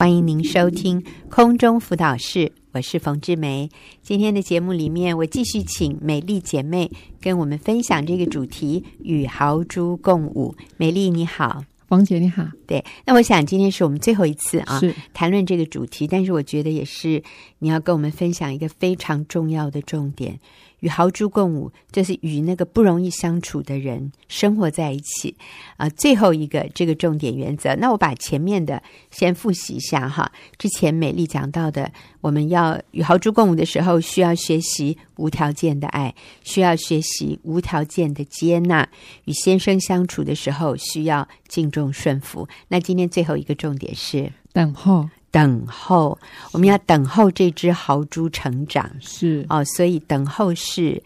欢迎您收听空中辅导室，我是冯志梅。今天的节目里面，我继续请美丽姐妹跟我们分享这个主题：与豪猪共舞。美丽你好，王姐你好。对，那我想今天是我们最后一次啊，是谈论这个主题，但是我觉得也是你要跟我们分享一个非常重要的重点。与豪猪共舞，就是与那个不容易相处的人生活在一起啊。最后一个这个重点原则，那我把前面的先复习一下哈。之前美丽讲到的，我们要与豪猪共舞的时候，需要学习无条件的爱，需要学习无条件的接纳。与先生相处的时候，需要敬重顺服。那今天最后一个重点是等候。等候，我们要等候这只豪猪成长，是哦，所以等候是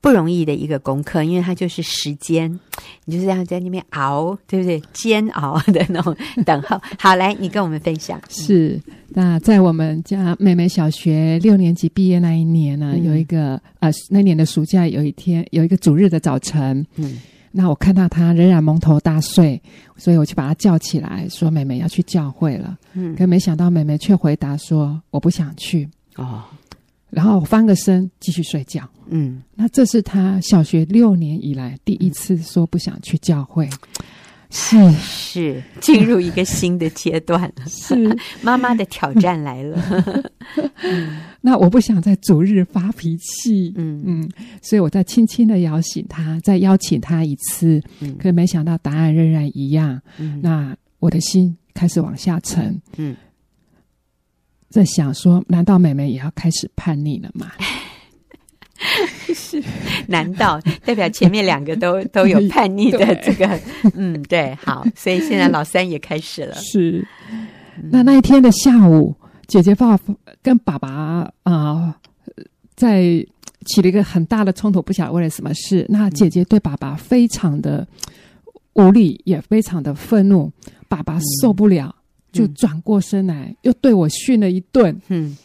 不容易的一个功课，因为它就是时间，你就是要在那边熬，对不对？煎熬的那种等候。好，来，你跟我们分享。是，那在我们家妹妹小学六年级毕业那一年呢，嗯、有一个呃，那年的暑假有一天，有一个主日的早晨，嗯。那我看到他仍然蒙头大睡，所以我就把他叫起来，说：“妹妹要去教会了。”嗯，可没想到妹妹却回答说：“我不想去。”哦，然后翻个身继续睡觉。嗯，那这是他小学六年以来第一次说不想去教会。是是，进入一个新的阶段了。是 妈妈的挑战来了。嗯、那我不想在逐日发脾气。嗯嗯，所以我再轻轻的摇醒他，再邀请他一次。嗯，可没想到答案仍然一样。嗯，那我的心开始往下沉。嗯，在想说，难道妹妹也要开始叛逆了吗？是，难道代表前面两个都 都有叛逆的这个？嗯，对，好，所以现在老三也开始了。是，那那一天的下午，姐姐爸跟爸爸啊、呃，在起了一个很大的冲突，不晓得为了什么事。那姐姐对爸爸非常的无力，也非常的愤怒。爸爸受不了，嗯、就转过身来，又对我训了一顿。嗯，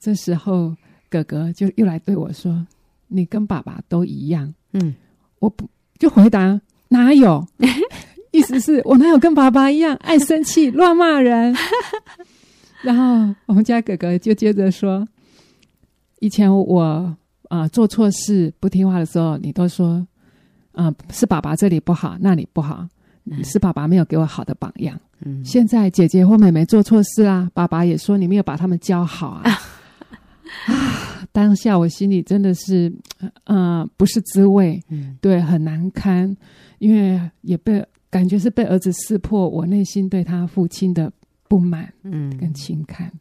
这时候哥哥就又来对我说。你跟爸爸都一样，嗯，我不就回答哪有？意思是我哪有跟爸爸一样爱生气、乱骂人？然后我们家哥哥就接着说：以前我啊、呃、做错事不听话的时候，你都说啊、呃、是爸爸这里不好，那里不好，是爸爸没有给我好的榜样。嗯，现在姐姐或妹妹做错事啊，爸爸也说你没有把他们教好啊。啊！当下我心里真的是，啊、呃，不是滋味，嗯，对，很难堪，因为也被感觉是被儿子识破我内心对他父亲的不满，嗯，跟情感。嗯、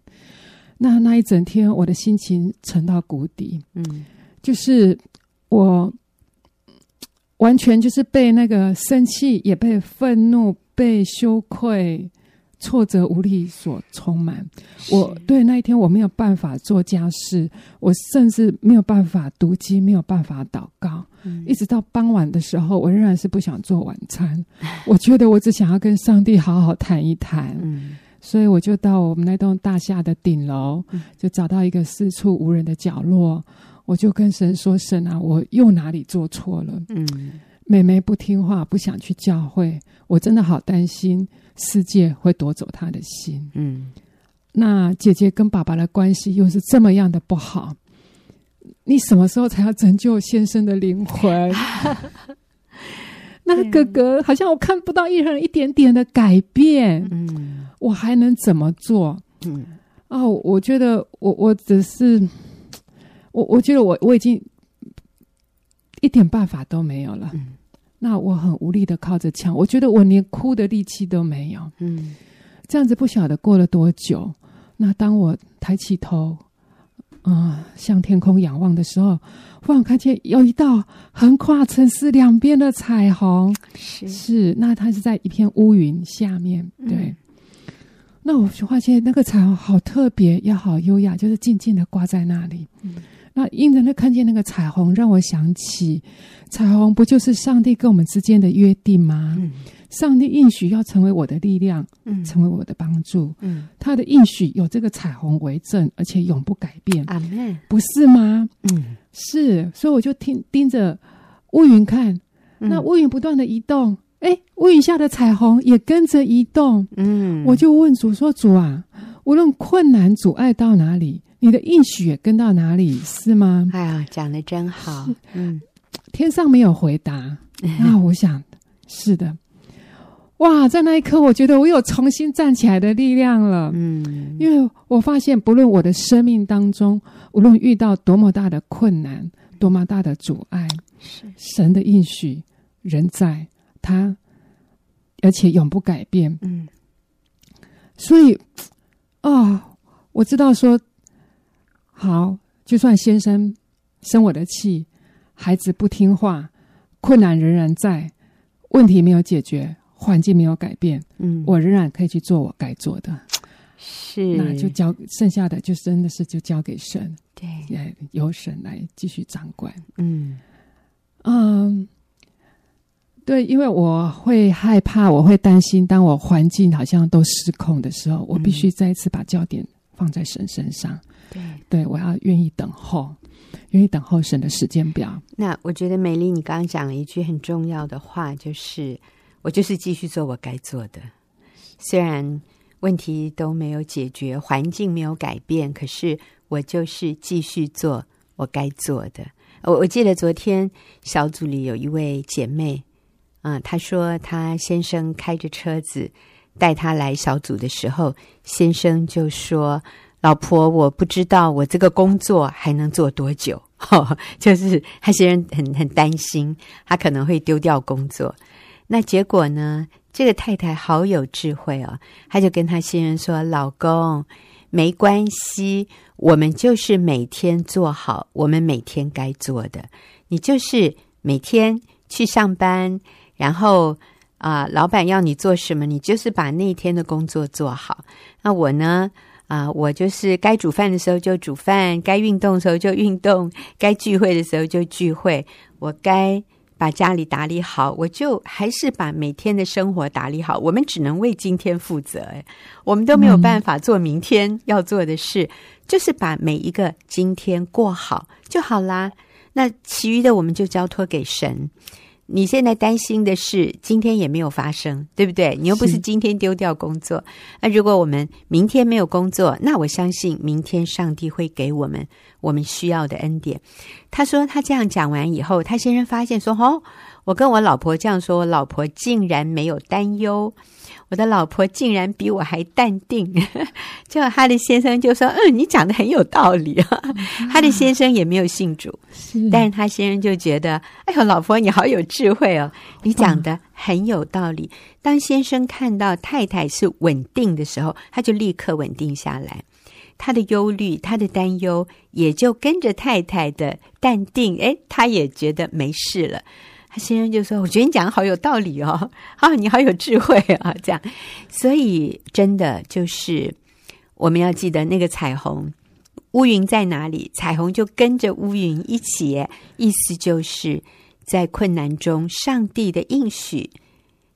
那那一整天，我的心情沉到谷底，嗯，就是我完全就是被那个生气，也被愤怒，被羞愧。挫折无力所充满，我对那一天我没有办法做家事，我甚至没有办法读经，没有办法祷告，嗯、一直到傍晚的时候，我仍然是不想做晚餐。我觉得我只想要跟上帝好好谈一谈，嗯、所以我就到我们那栋大厦的顶楼，就找到一个四处无人的角落，我就跟神说：“神啊，我又哪里做错了？”嗯，妹妹不听话，不想去教会，我真的好担心。世界会夺走他的心。嗯，那姐姐跟爸爸的关系又是这么样的不好，你什么时候才要拯救先生的灵魂？那哥哥好像我看不到一人一点点的改变。嗯，我还能怎么做？嗯，哦，我觉得我我只是，我我觉得我我已经一点办法都没有了。嗯。那我很无力的靠着墙，我觉得我连哭的力气都没有。嗯，这样子不晓得过了多久。那当我抬起头，啊、呃，向天空仰望的时候，忽然看见有一道横跨城市两边的彩虹。是，是，那它是在一片乌云下面。对，嗯、那我就发现那个彩虹好特别，也好优雅，就是静静的挂在那里。嗯。那因着那看见那个彩虹，让我想起彩虹不就是上帝跟我们之间的约定吗？嗯、上帝应许要成为我的力量，嗯、成为我的帮助。嗯、他的应许有这个彩虹为证，而且永不改变。阿们，不是吗？嗯，是。所以我就听盯着乌云看，嗯、那乌云不断的移动，哎，乌云下的彩虹也跟着移动。嗯，我就问主说：“主啊。”无论困难阻碍到哪里，你的应许也跟到哪里，是吗？哎呀，讲的真好。嗯，天上没有回答，那我想是的。哇，在那一刻，我觉得我有重新站起来的力量了。嗯，因为我发现，不论我的生命当中，无论遇到多么大的困难，多么大的阻碍，是神的应许仍在，他而且永不改变。嗯，所以啊、哦，我知道说，好，就算先生生我的气，孩子不听话，困难仍然在，问题没有解决。环境没有改变，嗯，我仍然可以去做我该做的，是，那就交剩下的就真的是就交给神，对，由神来继续掌管，嗯。嗯，对，因为我会害怕，我会担心，当我环境好像都失控的时候，我必须再一次把焦点放在神身上，对，对我要愿意等候，愿意等候神的时间表。那我觉得美丽，你刚刚讲了一句很重要的话，就是。我就是继续做我该做的，虽然问题都没有解决，环境没有改变，可是我就是继续做我该做的。我我记得昨天小组里有一位姐妹，啊、呃，她说她先生开着车子带她来小组的时候，先生就说：“老婆，我不知道我这个工作还能做多久。哦 ”就是他先生很很担心，他可能会丢掉工作。那结果呢？这个太太好有智慧哦，她就跟她先生说：“老公，没关系，我们就是每天做好我们每天该做的。你就是每天去上班，然后啊、老板要你做什么，你就是把那一天的工作做好。那我呢？啊、我就是该煮饭的时候就煮饭，该运动的时候就运动，该聚会的时候就聚会，我该。”把家里打理好，我就还是把每天的生活打理好。我们只能为今天负责，我们都没有办法做明天要做的事，就是把每一个今天过好就好啦。那其余的我们就交托给神。你现在担心的事，今天也没有发生，对不对？你又不是今天丢掉工作。那如果我们明天没有工作，那我相信明天上帝会给我们我们需要的恩典。他说他这样讲完以后，他先生发现说：“哦，我跟我老婆这样说，我老婆竟然没有担忧。”我的老婆竟然比我还淡定，就哈利先生就说：“嗯，你讲的很有道理啊。”他的先生也没有信主，是。但是他先生就觉得：“哎呦，老婆你好有智慧哦，你讲的很有道理。”当先生看到太太是稳定的时候，他就立刻稳定下来，他的忧虑、他的担忧也就跟着太太的淡定，哎，他也觉得没事了。他先生就说：“我觉得你讲的好有道理哦，啊，你好有智慧啊，这样。所以真的就是我们要记得那个彩虹，乌云在哪里，彩虹就跟着乌云一起。意思就是在困难中，上帝的应许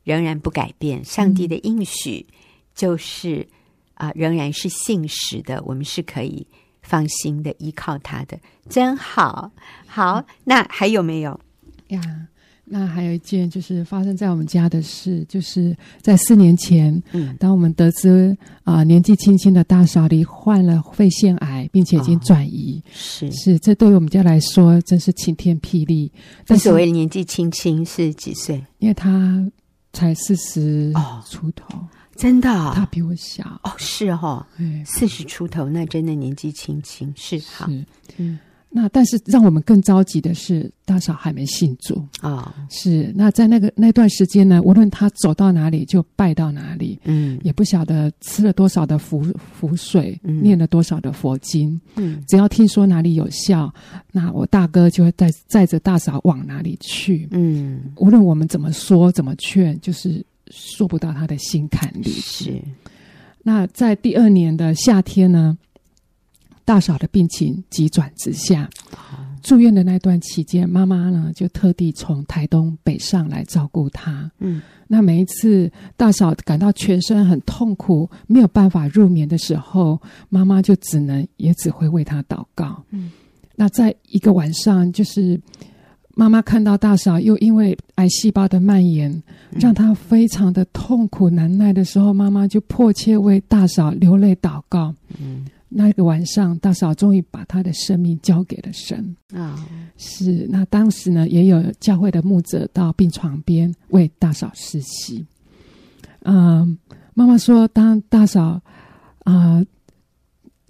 仍然不改变，上帝的应许就是啊、呃，仍然是信实的，我们是可以放心的依靠他的，真好。好，那还有没有呀？”那还有一件就是发生在我们家的事，就是在四年前，嗯，当我们得知啊、呃、年纪轻轻的大嫂罹患了肺腺癌，并且已经转移，哦、是。是，这对于我们家来说真是晴天霹雳。但所谓年纪轻轻是几岁？因为他才四十出头，哦、真的、哦，他比我小。哦，是哦，四十出头，那真的年纪轻轻是好，是嗯。那但是让我们更着急的是，大嫂还没信主。啊。哦、是那在那个那段时间呢，无论他走到哪里就拜到哪里，嗯，也不晓得吃了多少的符符水，嗯、念了多少的佛经，嗯，只要听说哪里有效，那我大哥就会带载着大嫂往哪里去，嗯，无论我们怎么说怎么劝，就是说不到他的心坎里。是。那在第二年的夏天呢，大嫂的病情急转直下，住院的那段期间，妈妈呢就特地从台东北上来照顾她。嗯，那每一次大嫂感到全身很痛苦，没有办法入眠的时候，妈妈就只能也只会为她祷告。嗯，那在一个晚上，就是妈妈看到大嫂又因为癌细胞的蔓延，嗯、让她非常的痛苦难耐的时候，妈妈就迫切为大嫂流泪祷告。嗯，那个晚上，大嫂终于把她的生命交给了神。啊、哦，是。那当时呢，也有教会的牧者到病床边为大嫂施洗。嗯，妈妈说，当大嫂啊。呃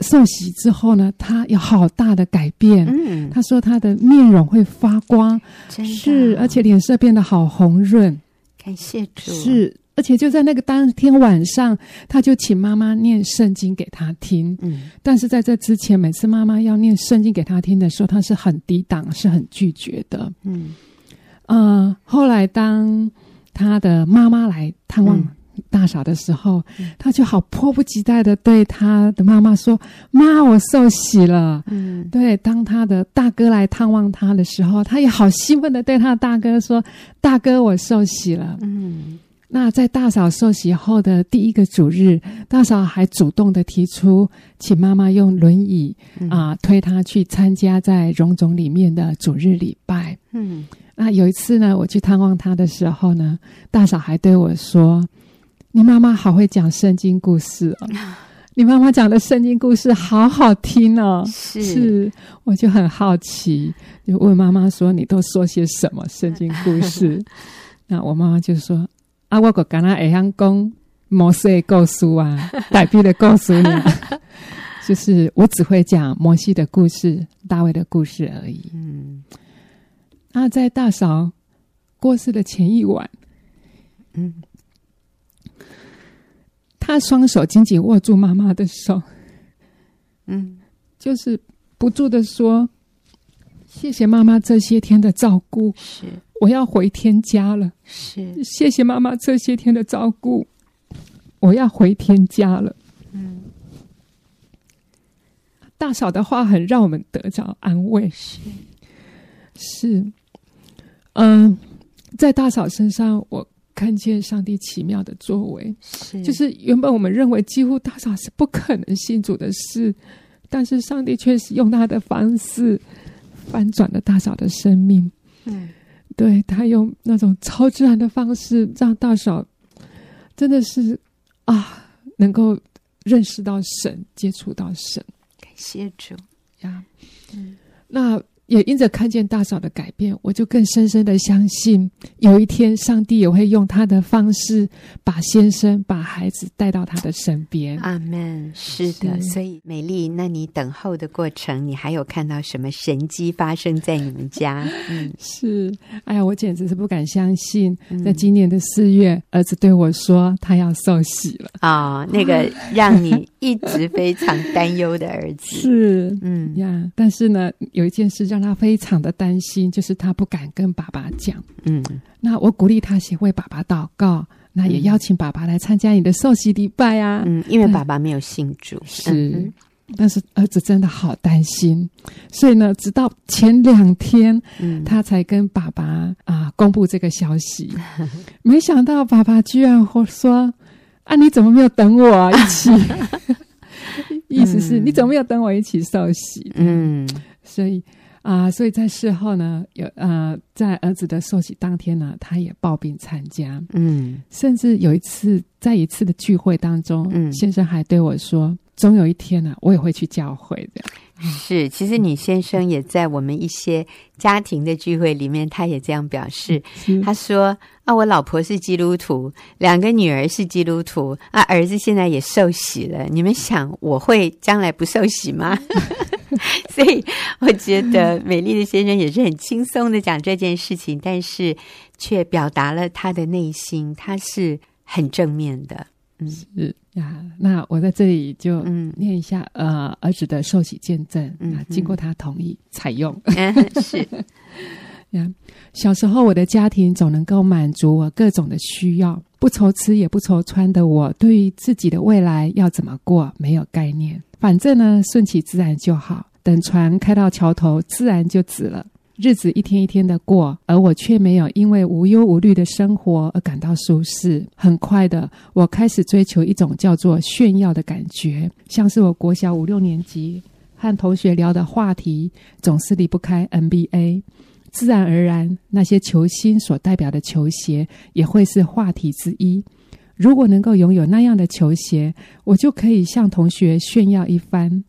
受洗之后呢，她有好大的改变。嗯，她说她的面容会发光，真是，而且脸色变得好红润。感谢主。是，而且就在那个当天晚上，他就请妈妈念圣经给他听。嗯，但是在这之前，每次妈妈要念圣经给他听的时候，他是很抵挡，是很拒绝的。嗯，呃，后来当他的妈妈来探望。嗯大嫂的时候，他就好迫不及待的对他的妈妈说：“妈，我受洗了。”嗯，对。当他的大哥来探望他的时候，他也好兴奋的对他的大哥说：“大哥，我受洗了。”嗯，那在大嫂受洗后的第一个主日，大嫂还主动的提出，请妈妈用轮椅啊、呃、推她去参加在荣总里面的主日礼拜。嗯，那有一次呢，我去探望她的时候呢，大嫂还对我说。你妈妈好会讲圣经故事哦！你妈妈讲的圣经故事好好听哦。是，是，我就很好奇，就问妈妈说：“你都说些什么圣经故事？” 那我妈妈就说：“啊，我个刚刚会晓讲摩西的故事啊，大卫的故事呢，就是我只会讲摩西的故事、大卫的故事而已。”嗯，那在大嫂过世的前一晚，嗯。他双手紧紧握住妈妈的手，嗯，就是不住的说：“谢谢妈妈这些天的照顾，是我要回天家了。是谢谢妈妈这些天的照顾，我要回天家了。”嗯，大嫂的话很让我们得着安慰。是是，嗯，在大嫂身上我。看见上帝奇妙的作为，是就是原本我们认为几乎大嫂是不可能信主的事，但是上帝确实用他的方式翻转了大嫂的生命。嗯，对，他用那种超自然的方式，让大嫂真的是啊，能够认识到神，接触到神。感谢主呀，嗯，那。也因着看见大嫂的改变，我就更深深的相信，有一天上帝也会用他的方式把先生、把孩子带到他的身边。阿门。是的，是所以美丽，那你等候的过程，你还有看到什么神迹发生在你们家？嗯，是。哎呀，我简直是不敢相信，在今年的四月，儿子对我说他要受洗了啊、哦！那个让你一直非常担忧的儿子，是嗯呀。但是呢，有一件事让。他非常的担心，就是他不敢跟爸爸讲。嗯，那我鼓励他先为爸爸祷告，那也邀请爸爸来参加你的受洗礼拜啊。嗯，因为爸爸没有信主，是，嗯、但是儿子真的好担心，所以呢，直到前两天，嗯、他才跟爸爸啊、呃、公布这个消息。没想到爸爸居然会说：“啊，你怎么没有等我啊一起？” 意思是、嗯、你怎么没有等我一起受洗？嗯，所以。啊、呃，所以在事后呢，有呃，在儿子的受洗当天呢，他也抱病参加。嗯，甚至有一次，在一次的聚会当中，嗯，先生还对我说：“总有一天呢、啊，我也会去教会的。”是，其实你先生也在我们一些家庭的聚会里面，他也这样表示。他说：“啊，我老婆是基督徒，两个女儿是基督徒，啊，儿子现在也受洗了。你们想，我会将来不受洗吗？” 所以我觉得美丽的先生也是很轻松的讲这件事情，但是却表达了他的内心，他是很正面的。嗯，是呀。那我在这里就嗯念一下呃儿子的受洗见证，嗯，经过他同意采用。嗯、是 呀，小时候我的家庭总能够满足我各种的需要，不愁吃也不愁穿的我，对于自己的未来要怎么过没有概念。反正呢，顺其自然就好。等船开到桥头，自然就止了。日子一天一天的过，而我却没有因为无忧无虑的生活而感到舒适。很快的，我开始追求一种叫做炫耀的感觉，像是我国小五六年级和同学聊的话题，总是离不开 NBA。自然而然，那些球星所代表的球鞋也会是话题之一。如果能够拥有那样的球鞋，我就可以向同学炫耀一番。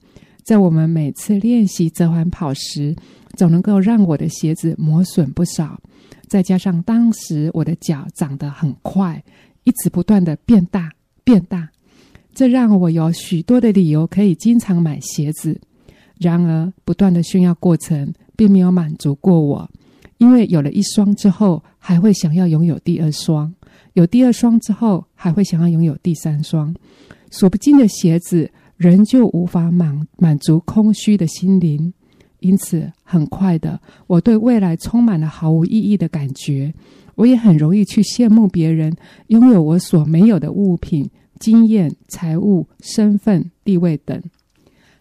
在我们每次练习折环跑时，总能够让我的鞋子磨损不少。再加上当时我的脚长得很快，一直不断的变大变大，这让我有许多的理由可以经常买鞋子。然而，不断的炫耀过程并没有满足过我，因为有了一双之后，还会想要拥有第二双；有第二双之后，还会想要拥有第三双。数不尽的鞋子仍旧无法满满足空虚的心灵，因此，很快的，我对未来充满了毫无意义的感觉。我也很容易去羡慕别人拥有我所没有的物品、经验、财务、身份、地位等。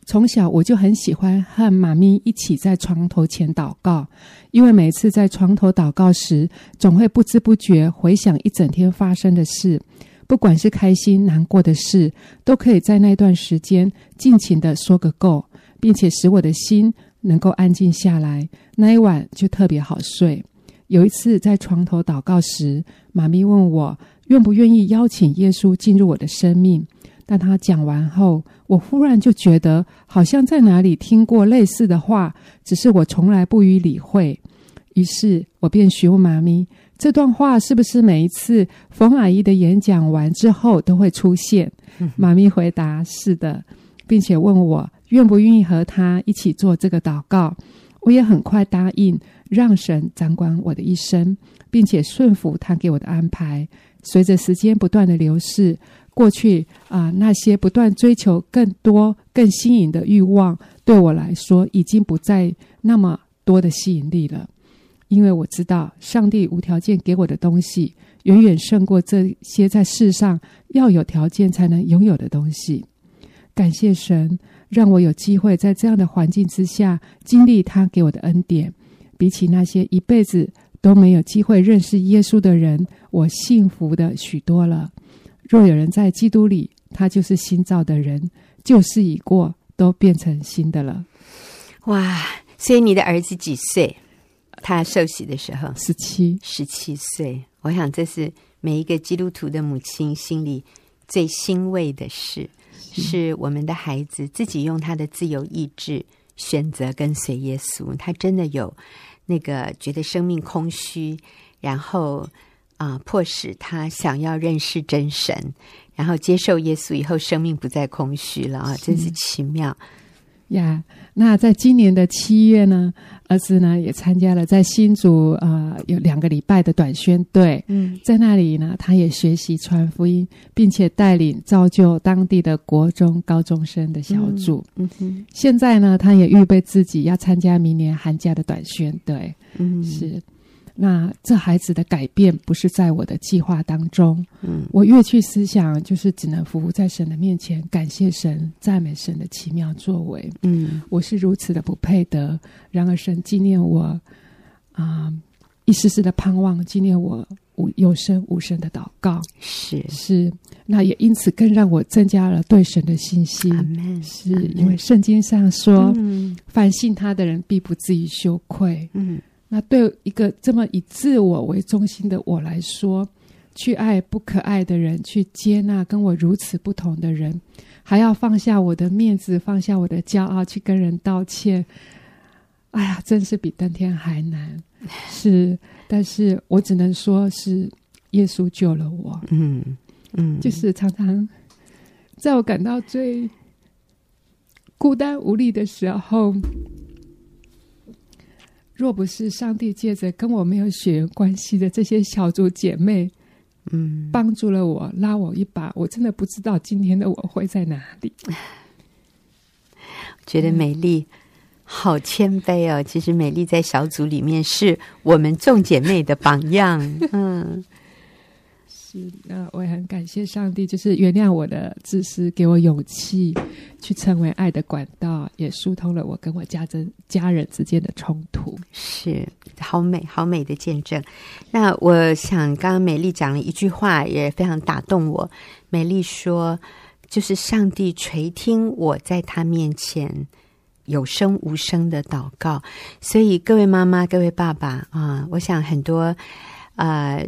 从小我就很喜欢和妈咪一起在床头前祷告，因为每次在床头祷告时，总会不知不觉回想一整天发生的事，不管是开心难过的事，都可以在那段时间尽情的说个够，并且使我的心能够安静下来，那一晚就特别好睡。有一次在床头祷告时，妈咪问我愿不愿意邀请耶稣进入我的生命。但他讲完后，我忽然就觉得好像在哪里听过类似的话，只是我从来不予理会。于是我便询问妈咪：“这段话是不是每一次冯阿姨的演讲完之后都会出现？” 妈咪回答：“是的，并且问我愿不愿意和他一起做这个祷告。”我也很快答应，让神掌管我的一生，并且顺服他给我的安排。随着时间不断的流逝。过去啊、那些不断追求更多、更新颖的欲望，对我来说已经不再那么多的吸引力了。因为我知道，上帝无条件给我的东西，远远胜过这些在世上要有条件才能拥有的东西。感谢神，让我有机会在这样的环境之下经历他给我的恩典。比起那些一辈子都没有机会认识耶稣的人，我幸福的许多了。若有人在基督里，他就是新造的人，旧事已过，都变成新的了。哇！所以你的儿子几岁？他受洗的时候，十七，十七岁。我想这是每一个基督徒的母亲心里最欣慰的事，是，我们的孩子自己用他的自由意志选择跟随耶稣。他真的有那个觉得生命空虚，然后。啊！迫使他想要认识真神，然后接受耶稣以后，生命不再空虚了啊！真是奇妙呀。Yeah, 那在今年的七月呢，儿子呢也参加了在新竹啊、呃、有两个礼拜的短宣队。嗯，在那里呢，他也学习传福音，并且带领造就当地的国中高中生的小组。嗯，嗯哼，现在呢，他也预备自己要参加明年寒假的短宣队。嗯，是。那这孩子的改变不是在我的计划当中，嗯，我越去思想，就是只能服务在神的面前，感谢神、赞美神的奇妙作为，嗯，我是如此的不配得，然而神纪念我，啊、呃，一丝丝的盼望，纪念我无有声无声的祷告，是。是，那也因此更让我增加了对神的信心，是因为圣经上说，嗯，凡信他的人必不至于羞愧，嗯。那对一个这么以自我为中心的我来说，去爱不可爱的人，去接纳跟我如此不同的人，还要放下我的面子，放下我的骄傲，去跟人道歉。哎呀，真是比登天还难。是，但是我只能说是耶稣救了我。嗯嗯，就是常常在我感到最孤单无力的时候。若不是上帝借着跟我没有血缘关系的这些小组姐妹，嗯，帮助了我，拉我一把，我真的不知道今天的我会在哪里。觉得美丽好谦卑哦。其实美丽在小组里面是我们众姐妹的榜样。嗯。那我也很感谢上帝，就是原谅我的自私，给我勇气去成为爱的管道，也疏通了我跟我家人家人之间的冲突。是好美好美的见证。那我想，刚刚美丽讲了一句话，也非常打动我。美丽说，就是上帝垂听我在他面前有声无声的祷告。所以各位妈妈、各位爸爸啊，我想很多呃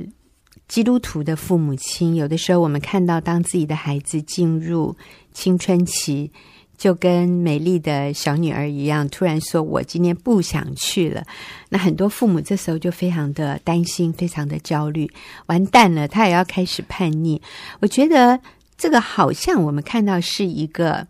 基督徒的父母亲，有的时候我们看到，当自己的孩子进入青春期。就跟美丽的小女儿一样，突然说：“我今天不想去了。”那很多父母这时候就非常的担心，非常的焦虑，完蛋了，他也要开始叛逆。我觉得这个好像我们看到是一个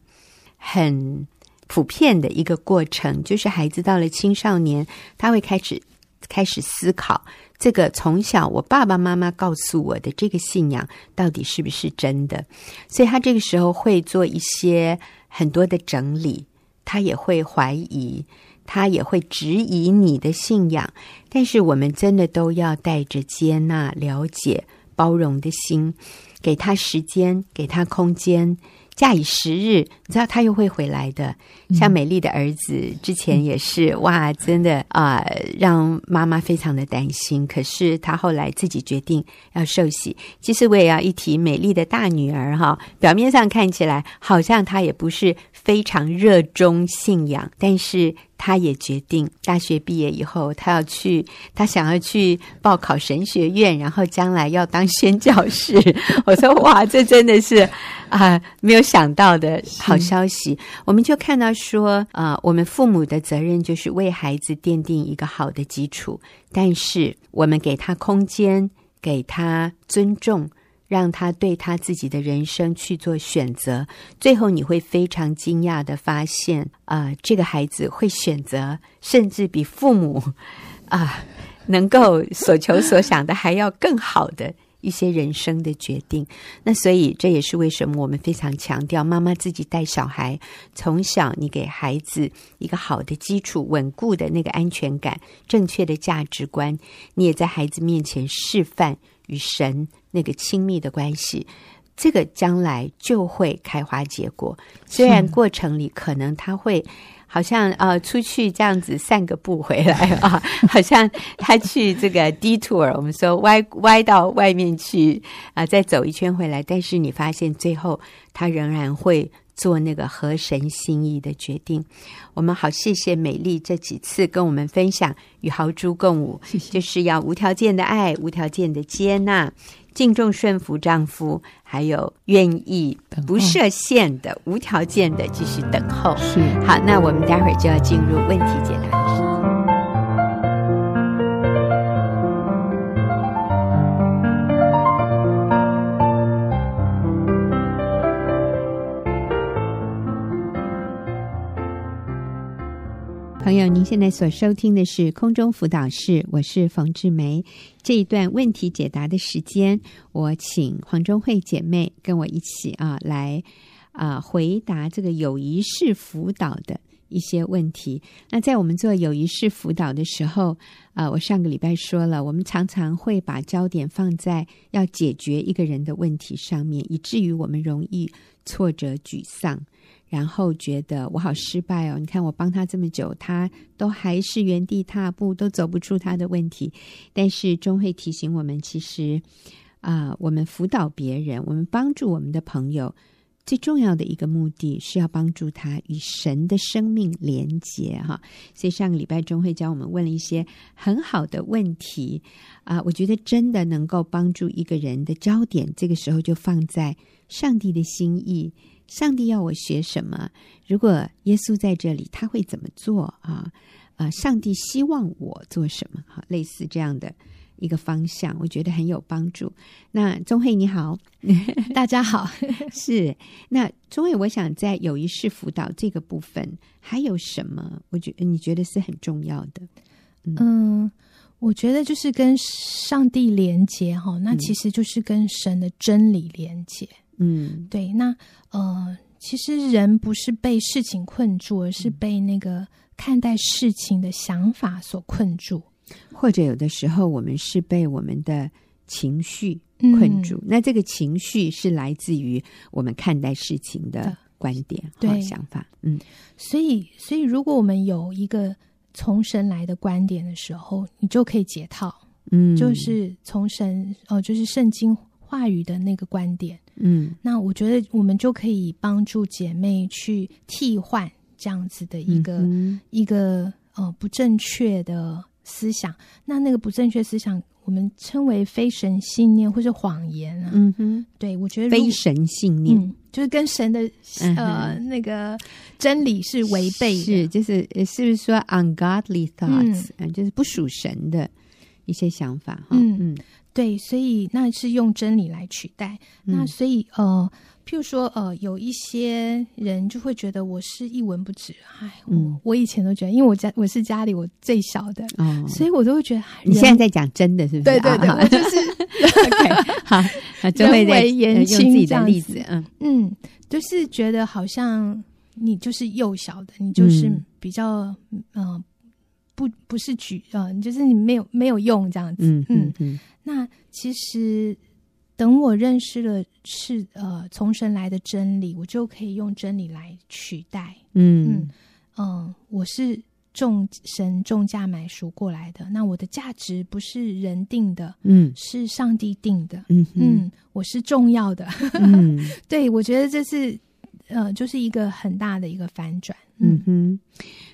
很普遍的一个过程，就是孩子到了青少年，他会开始开始思考，这个从小我爸爸妈妈告诉我的这个信仰到底是不是真的，所以他这个时候会做一些。很多的整理，他也会怀疑，他也会质疑你的信仰。但是我们真的都要带着接纳、了解、包容的心，给他时间，给他空间。假以时日，你知道他又会回来的。像美丽的儿子之前也是，哇，真的啊、呃，让妈妈非常的担心。可是他后来自己决定要受洗。其实我也要一提美丽的大女儿哈，表面上看起来好像她也不是非常热衷信仰，但是。他也决定大学毕业以后，他要去，他想要去报考神学院，然后将来要当宣教士。我说哇，这真的是啊、没有想到的好消息。我们就看到说啊、呃，我们父母的责任就是为孩子奠定一个好的基础，但是我们给他空间，给他尊重。让他对他自己的人生去做选择，最后你会非常惊讶的发现，啊、呃，这个孩子会选择，甚至比父母 啊、能够所求所想的还要更好的一些人生的决定。那所以这也是为什么我们非常强调，妈妈自己带小孩，从小你给孩子一个好的基础、稳固的那个安全感、正确的价值观，你也在孩子面前示范。与神那个亲密的关系，这个将来就会开花结果。虽然过程里可能他会好像呃出去这样子散个步回来啊，好像他去这个 detour，我们说歪歪到外面去啊，再走一圈回来。但是你发现最后他仍然会。做那个合神心意的决定，我们好谢谢美丽这几次跟我们分享与豪猪共舞，谢谢，就是要无条件的爱、无条件的接纳、敬重顺服丈夫，还有愿意不设限的、无条件的继续等候。是。好，那我们待会儿就要进入问题解答朋友，您现在所收听的是空中辅导室，我是冯志梅。这一段问题解答的时间，我请黄中慧姐妹跟我一起啊，来啊回答这个友谊式辅导的一些问题。那在我们做友谊式辅导的时候，啊，我上个礼拜说了，我们常常会把焦点放在要解决一个人的问题上面，以至于我们容易挫折、沮丧。然后觉得我好失败哦！你看我帮他这么久，他都还是原地踏步，都走不出他的问题。但是终会提醒我们，其实啊、我们辅导别人，我们帮助我们的朋友，最重要的一个目的是要帮助他与神的生命连结哈。所以上个礼拜终会教我们问了一些很好的问题啊、我觉得真的能够帮助一个人的焦点，这个时候就放在上帝的心意。上帝要我学什么？如果耶稣在这里，他会怎么做啊？啊，上帝希望我做什么？哈，类似这样的一个方向，我觉得很有帮助。那钟慧你好，大家好，是那钟慧，我想在友谊式辅导这个部分还有什么？我觉得你觉得是很重要的？嗯，嗯我觉得就是跟上帝连接哈，那其实就是跟神的真理连接。嗯，对，那呃，其实人不是被事情困住，而是被那个看待事情的想法所困住，或者有的时候我们是被我们的情绪困住。嗯、那这个情绪是来自于我们看待事情的观点、和想法。嗯，所以，所以如果我们有一个从神来的观点的时候，你就可以解套。嗯，就是从神哦、呃，就是圣经话语的那个观点。嗯，那我觉得我们就可以帮助姐妹去替换这样子的一个、嗯、一个呃不正确的思想。那那个不正确思想，我们称为非神信念或是谎言啊。嗯哼，对我觉得非神信念、嗯、就是跟神的呃、嗯、那个真理是违背的，是就是是不是说 ungodly thoughts，嗯，就是不属神的一些想法哈。嗯。嗯，对，所以那是用真理来取代。嗯、那所以呃。譬如说，呃，有一些人就会觉得我是一文不值，哎，我、嗯、我以前都觉得，因为我家我是家里我最小的，哦、所以我都会觉得。你现在在讲真的，是不是？对对对，我就是 好，就会在用自己的例子，嗯嗯，就是觉得好像你就是幼小的，你就是比较，嗯、呃，不不是举，呃，就是你没有没有用这样子，嗯嗯，嗯嗯，那其实。等我认识了是呃从神来的真理，我就可以用真理来取代。嗯嗯嗯，我是重神重价买赎过来的，那我的价值不是人定的，嗯，是上帝定的。嗯嗯，我是重要的。嗯，对，我觉得这是呃，就是一个很大的一个反转。嗯哼，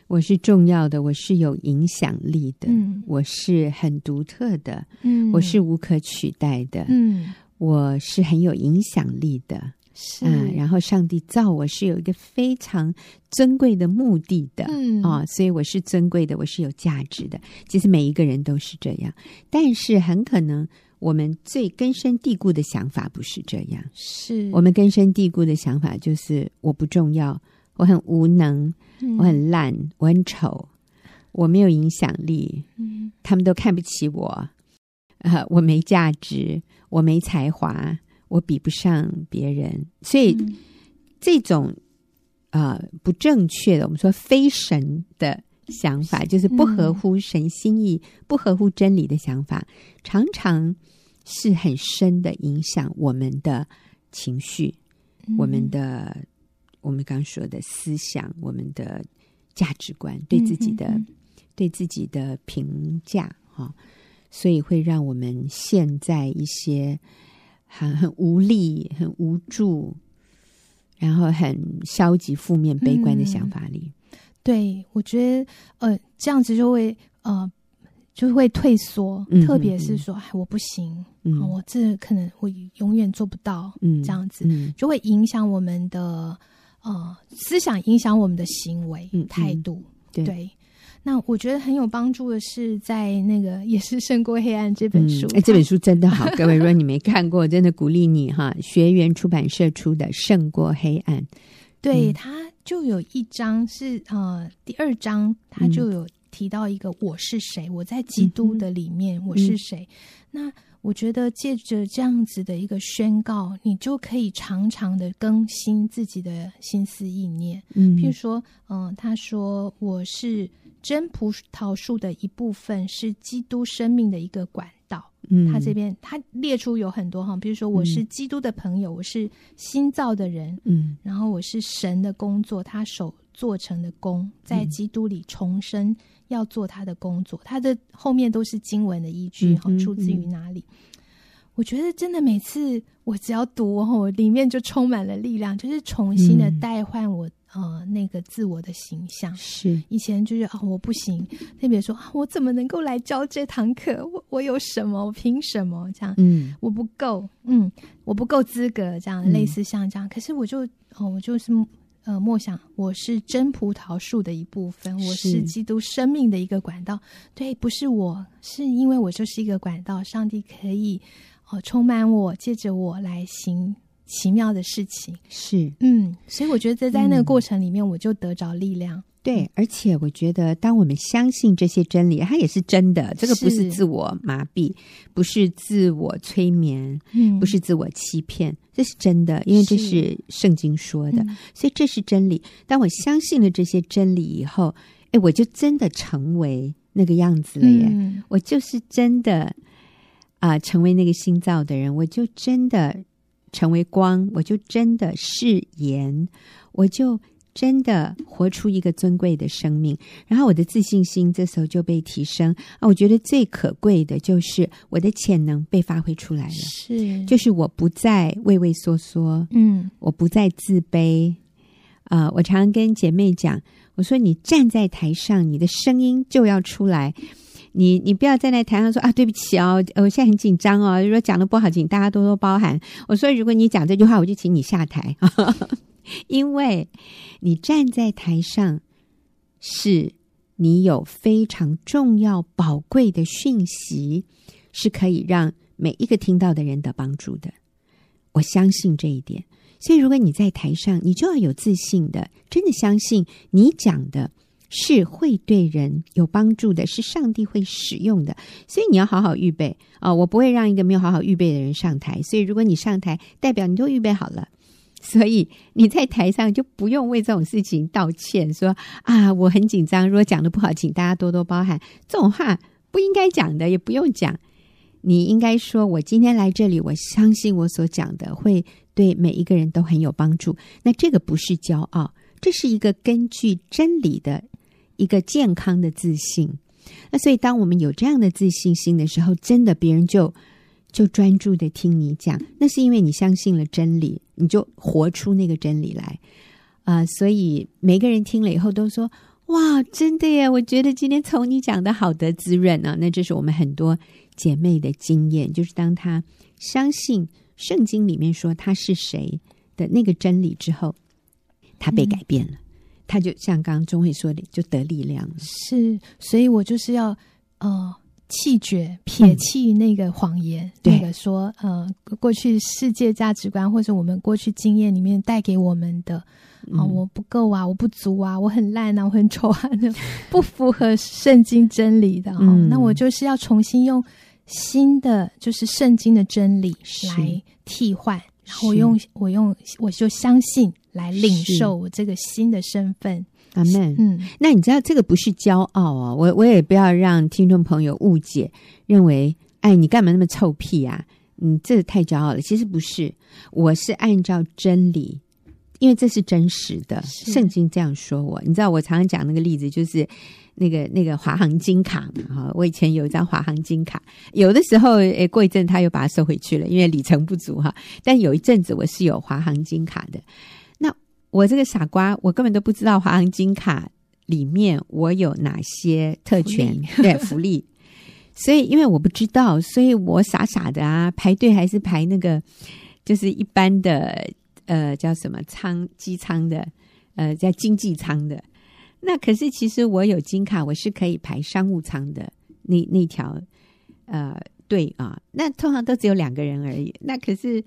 我是重要的，我是有影响力的，嗯，我是很独特的，嗯，我是无可取代的，嗯。我是很有影响力的，是。嗯，然后上帝造我是有一个非常尊贵的目的的，嗯。啊、哦，所以我是尊贵的，我是有价值的。其实每一个人都是这样，但是很可能我们最根深蒂固的想法不是这样，是。我们根深蒂固的想法就是我不重要，我很无能，嗯、我很烂，我很丑，我没有影响力，嗯，他们都看不起我。呃，我没价值，我没才华，我比不上别人，所以、嗯、这种呃不正确的，我们说非神的想法，就是不合乎神心意、嗯、不合乎真理的想法，常常是很深的影响我们的情绪，嗯、我们的我们刚说的思想，我们的价值观，对自己的、对自己的评价，哈、哦。所以会让我们陷在一些很很无力、很无助，然后很消极、负面、悲观的想法里。嗯、对，我觉得呃，这样子就会呃，就会退缩。嗯、特别是说，哎，我不行，嗯、我这可能我永远做不到。嗯，这样子、嗯、就会影响我们的呃思想，影响我们的行为、嗯、态度。对。对那我觉得很有帮助的是，在那个也是胜过黑暗这本书。哎、嗯，这本书真的好，各位，如果你没看过，真的鼓励你哈。学员出版社出的《胜过黑暗》，对，它就有一章是呃第二章，它就有提到一个我是谁，我在基督的里面我是谁。嗯、那我觉得借着这样子的一个宣告，你就可以常常的更新自己的心思意念。嗯，譬如说，嗯、呃，他说我是。真葡萄树的一部分是基督生命的一个管道。嗯，他这边他列出有很多哈，比如说我是基督的朋友，嗯、我是新造的人，嗯，然后我是神的工作，他手做成的工，在基督里重生要做他的工作。他的后面都是经文的依据哈，出自于哪里？我觉得真的每次我只要读哈，里面就充满了力量，就是重新的代换我。呃，那个自我的形象是以前就是啊、哦，我不行。特别说啊，我怎么能够来教这堂课？我我有什么？我凭什么？这样，嗯，我不够，嗯，我不够资格。这样，嗯、类似像这样。可是我就哦，我就是呃，默想我是真葡萄树的一部分，我是基督生命的一个管道。对，不是我，是因为我就是一个管道，上帝可以哦充满我，借着我来行。奇妙的事情是，嗯，所以我觉得在那个过程里面，我就得着力量。嗯、对，而且我觉得，当我们相信这些真理，它也是真的。这个不是自我麻痹，是不是自我催眠，嗯，不是自我欺骗，这是真的，因为这是圣经说的，嗯、所以这是真理。当我相信了这些真理以后，哎，我就真的成为那个样子了耶！嗯、我就是真的啊、呃，成为那个新造的人，我就真的。成为光，我就真的是盐，我就真的活出一个尊贵的生命，然后我的自信心这时候就被提升啊！我觉得最可贵的就是我的潜能被发挥出来了，是，就是我不再畏畏缩缩，嗯，我不再自卑，啊、呃，我常常跟姐妹讲，我说你站在台上，你的声音就要出来。你你不要站在台上说啊，对不起哦，我现在很紧张哦。如果讲的不好，请大家多多包涵。我说，如果你讲这句话，我就请你下台，因为你站在台上，是你有非常重要、宝贵的讯息，是可以让每一个听到的人得帮助的。我相信这一点。所以，如果你在台上，你就要有自信的，真的相信你讲的。是会对人有帮助的，是上帝会使用的，所以你要好好预备啊、哦！我不会让一个没有好好预备的人上台，所以如果你上台，代表你都预备好了，所以你在台上就不用为这种事情道歉，说啊我很紧张，如果讲的不好，请大家多多包涵。这种话不应该讲的，也不用讲。你应该说，我今天来这里，我相信我所讲的会对每一个人都很有帮助。那这个不是骄傲，这是一个根据真理的。一个健康的自信，那所以当我们有这样的自信心的时候，真的别人就就专注的听你讲，那是因为你相信了真理，你就活出那个真理来啊、呃！所以每个人听了以后都说：“哇，真的耶！”我觉得今天从你讲的好得滋润啊！那这是我们很多姐妹的经验，就是当她相信圣经里面说他是谁的那个真理之后，她被改变了。嗯他就像刚刚钟慧说的，就得力量。是，所以我就是要呃弃绝、撇弃那个谎言，嗯、那个说呃过去世界价值观或者我们过去经验里面带给我们的啊、我不够啊，我不足啊，我很烂啊，我很丑啊，不符合圣经真理的啊、嗯。那我就是要重新用新的，就是圣经的真理来替换，然后我用我用我就相信。来领受我这个新的身份，阿门。嗯，那你知道这个不是骄傲啊，我我也不要让听众朋友误解，认为哎，你干嘛那么臭屁啊？你这太骄傲了。其实不是，我是按照真理，因为这是真实的，圣经这样说我。你知道我常常讲那个例子，就是那个那个华航金卡嘛，哈，我以前有一张华航金卡，有的时候诶，过一阵他又把它收回去了，因为里程不足哈。但有一阵子我是有华航金卡的。我这个傻瓜，我根本都不知道华航金卡里面我有哪些特权，对，福利。所以因为我不知道，所以我傻傻的啊，排队还是排那个，就是一般的，呃，叫什么舱机舱的，呃，叫经济舱的。那可是其实我有金卡，我是可以排商务舱的那那条呃队啊。那通常都只有两个人而已。那可是。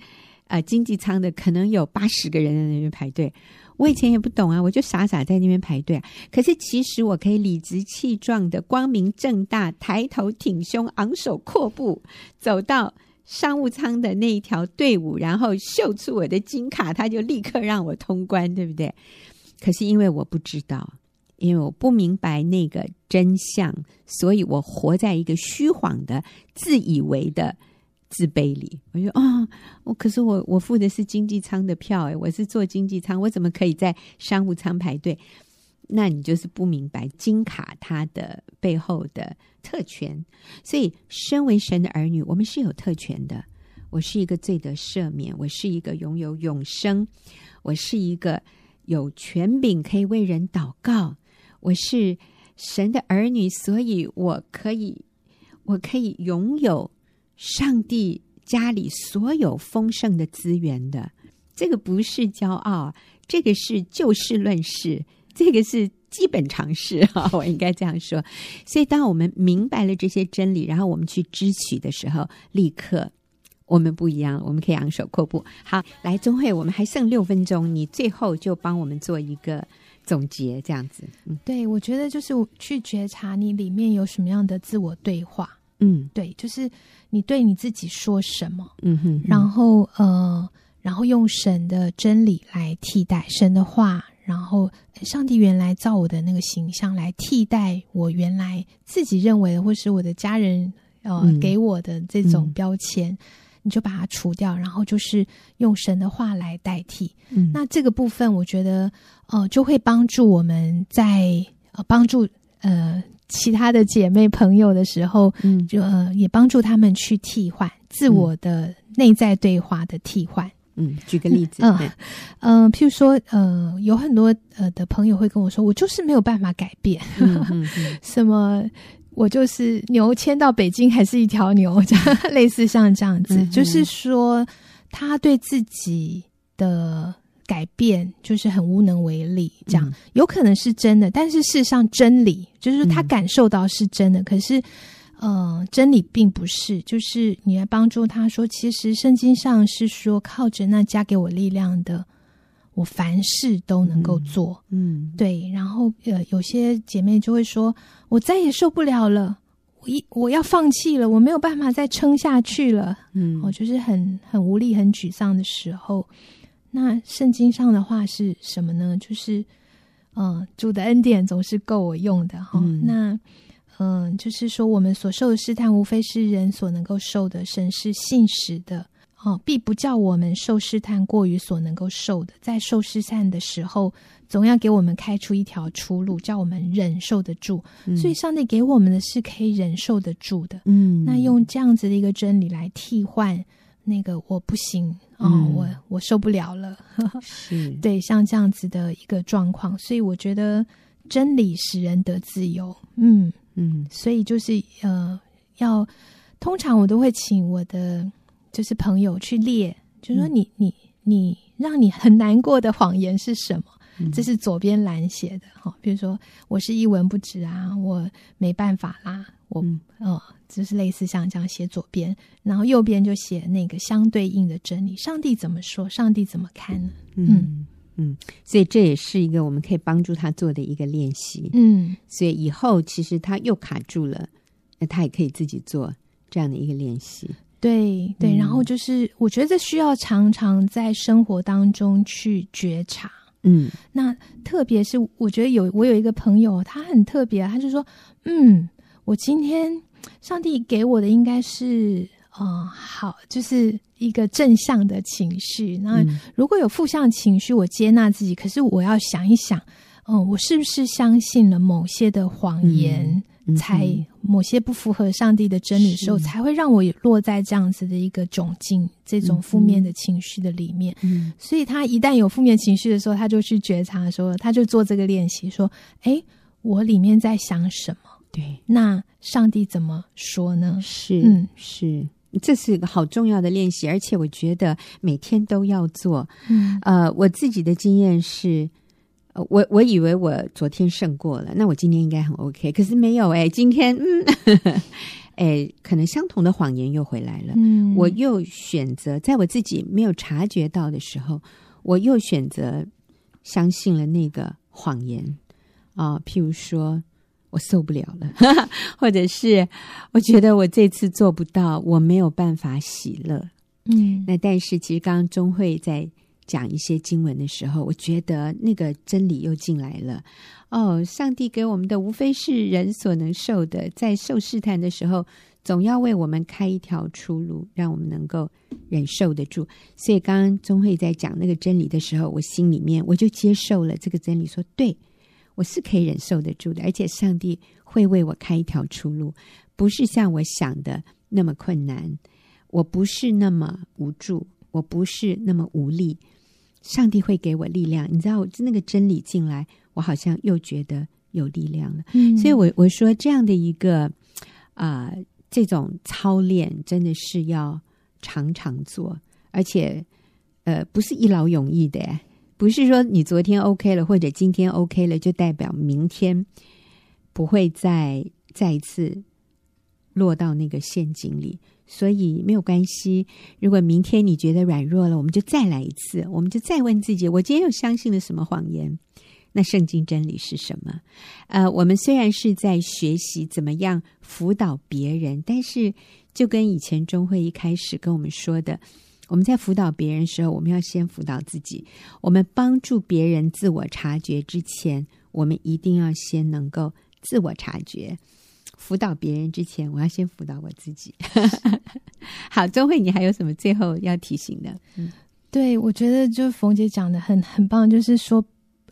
呃，经济舱的可能有八十个人在那边排队，我以前也不懂啊，我就傻傻在那边排队啊。可是其实我可以理直气壮的、光明正大、抬头挺胸、昂首阔步走到商务舱的那一条队伍，然后秀出我的金卡，他就立刻让我通关，对不对？可是因为我不知道，因为我不明白那个真相，所以我活在一个虚晃的、自以为的。自卑里，我就啊，我、可是我我付的是经济舱的票诶，我是坐经济舱，我怎么可以在商务舱排队？那你就是不明白金卡它的背后的特权。所以，身为神的儿女，我们是有特权的。我是一个罪得赦免，我是一个拥有永生，我是一个有权柄可以为人祷告，我是神的儿女，所以我可以，我可以拥有。上帝家里所有丰盛的资源的，这个不是骄傲，这个是就事论事，这个是基本常识哈，我应该这样说。所以，当我们明白了这些真理，然后我们去支取的时候，立刻我们不一样，我们可以昂首阔步。好，来，钟慧，我们还剩六分钟，你最后就帮我们做一个总结，这样子。嗯，对，我觉得就是去觉察你里面有什么样的自我对话。嗯，对，就是你对你自己说什么，嗯哼，然后呃，然后用神的真理来替代神的话，然后上帝原来造我的那个形象来替代我原来自己认为的，或是我的家人呃、嗯、给我的这种标签，嗯，你就把它除掉，然后就是用神的话来代替。嗯，那这个部分我觉得呃就会帮助我们在呃帮助呃。其他的姐妹朋友的时候，嗯，就呃也帮助他们去替换自我的内在对话的替换，嗯，举个例子，嗯嗯、譬如说，呃，有很多呃的朋友会跟我说，我就是没有办法改变，嗯嗯嗯、什么我就是牛迁到北京还是一条牛，这样 类似像这样子，嗯、就是说他对自己的改变就是很无能为力，这样、嗯、有可能是真的，但是事实上真理就是他感受到是真的，嗯、可是。呃，真理并不是，就是你来帮助他说，其实圣经上是说，靠着那加给我力量的，我凡事都能够做。嗯，嗯对。然后呃，有些姐妹就会说，我再也受不了了，我一我要放弃了，我没有办法再撑下去了。嗯，我就是很很无力、很沮丧的时候。那圣经上的话是什么呢？就是，嗯、呃，主的恩典总是够我用的哈。嗯、那。嗯，就是说，我们所受的试探，无非是人所能够受的。神是信实的，哦，必不叫我们受试探过于所能够受的。在受试探的时候，总要给我们开出一条出路，叫我们忍受得住。嗯、所以，上帝给我们的是可以忍受得住的。嗯，那用这样子的一个真理来替换那个我不行哦，嗯、我我受不了了。是，对，像这样子的一个状况，所以我觉得真理使人得自由。嗯。嗯，所以就是呃，要通常我都会请我的就是朋友去列，就说你你你让你很难过的谎言是什么？嗯、这是左边蓝写的哈，比如说我是一文不值啊，我没办法啦，我嗯、呃，就是类似像这样写左边，然后右边就写那个相对应的真理，上帝怎么说？上帝怎么看呢？嗯。嗯嗯，所以这也是一个我们可以帮助他做的一个练习。嗯，所以以后其实他又卡住了，那他也可以自己做这样的一个练习。对对，然后就是我觉得这需要常常在生活当中去觉察。嗯，那特别是我觉得有我有一个朋友，他很特别，他就说：“嗯，我今天上帝给我的应该是。”哦，好，就是一个正向的情绪。那如果有负向情绪，我接纳自己。可是我要想一想，嗯，我是不是相信了某些的谎言，嗯、才某些不符合上帝的真理的时候，才会让我落在这样子的一个窘境，这种负面的情绪的里面。嗯、所以他一旦有负面情绪的时候，他就去觉察，说他就做这个练习，说：“哎，我里面在想什么？对，那上帝怎么说呢？”是，嗯，是。这是一个好重要的练习，而且我觉得每天都要做。嗯，呃，我自己的经验是，呃，我我以为我昨天胜过了，那我今天应该很 OK，可是没有哎，今天嗯，哎，可能相同的谎言又回来了。嗯，我又选择在我自己没有察觉到的时候，我又选择相信了那个谎言啊，呃，譬如说。我受不了了，或者是我觉得我这次做不到，我没有办法喜乐。嗯，那但是其实刚刚钟慧在讲一些经文的时候，我觉得那个真理又进来了。哦，上帝给我们的无非是人所能受的，在受试探的时候，总要为我们开一条出路，让我们能够忍受得住。所以刚刚钟慧在讲那个真理的时候，我心里面我就接受了这个真理，说对。我是可以忍受得住的，而且上帝会为我开一条出路，不是像我想的那么困难。我不是那么无助，我不是那么无力。上帝会给我力量，你知道，那个真理进来，我好像又觉得有力量了。嗯，所以我我说这样的一个啊、呃，这种操练真的是要常常做，而且呃，不是一劳永逸的。不是说你昨天 OK 了，或者今天 OK 了，就代表明天不会再再一次落到那个陷阱里。所以没有关系。如果明天你觉得软弱了，我们就再来一次，我们就再问自己：我今天又相信了什么谎言？那圣经真理是什么？呃，我们虽然是在学习怎么样辅导别人，但是就跟以前中慧一开始跟我们说的。我们在辅导别人的时候，我们要先辅导自己。我们帮助别人自我察觉之前，我们一定要先能够自我察觉。辅导别人之前，我要先辅导我自己。好，周慧，你还有什么最后要提醒的？嗯，对，我觉得就冯姐讲的很很棒，就是说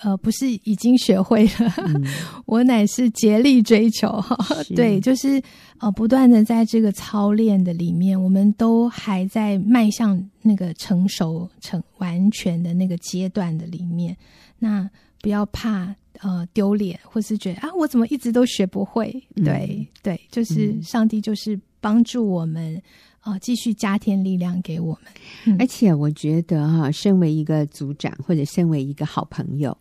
呃，不是已经学会了，嗯、我乃是竭力追求。是对，就是呃，不断的在这个操练的里面，我们都还在迈向那个成熟、成完全的那个阶段的里面。那不要怕呃丢脸，或是觉得啊，我怎么一直都学不会？对、嗯、对，就是上帝就是帮助我们。哦，继续加添力量给我们。嗯、而且我觉得哈，身为一个组长或者身为一个好朋友，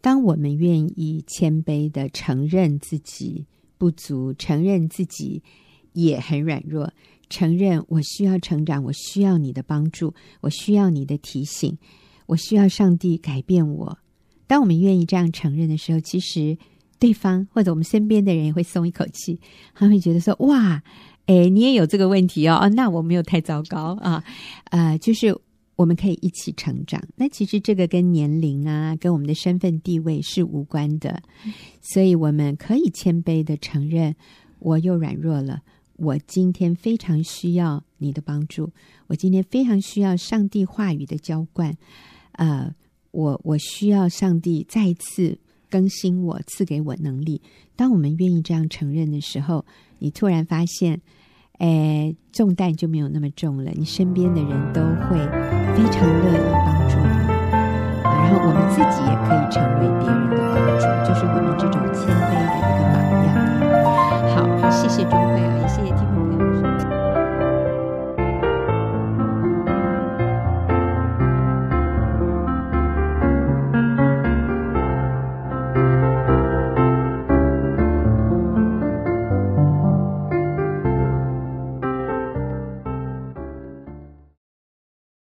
当我们愿意谦卑的承认自己不足，承认自己也很软弱，承认我需要成长，我需要你的帮助，我需要你的提醒，我需要上帝改变我。当我们愿意这样承认的时候，其实对方或者我们身边的人也会松一口气，他会觉得说：“哇。”哎，你也有这个问题哦？哦，那我没有太糟糕啊。呃，就是我们可以一起成长。那其实这个跟年龄啊，跟我们的身份地位是无关的，所以我们可以谦卑的承认，我又软弱了。我今天非常需要你的帮助，我今天非常需要上帝话语的浇灌。呃，我我需要上帝再一次更新我，赐给我能力。当我们愿意这样承认的时候，你突然发现，哎，重担就没有那么重了。你身边的人都会非常乐意帮助你，然后我们自己也可以成为别人的帮助，就是我们这种谦卑的一个榜样。好，谢谢主。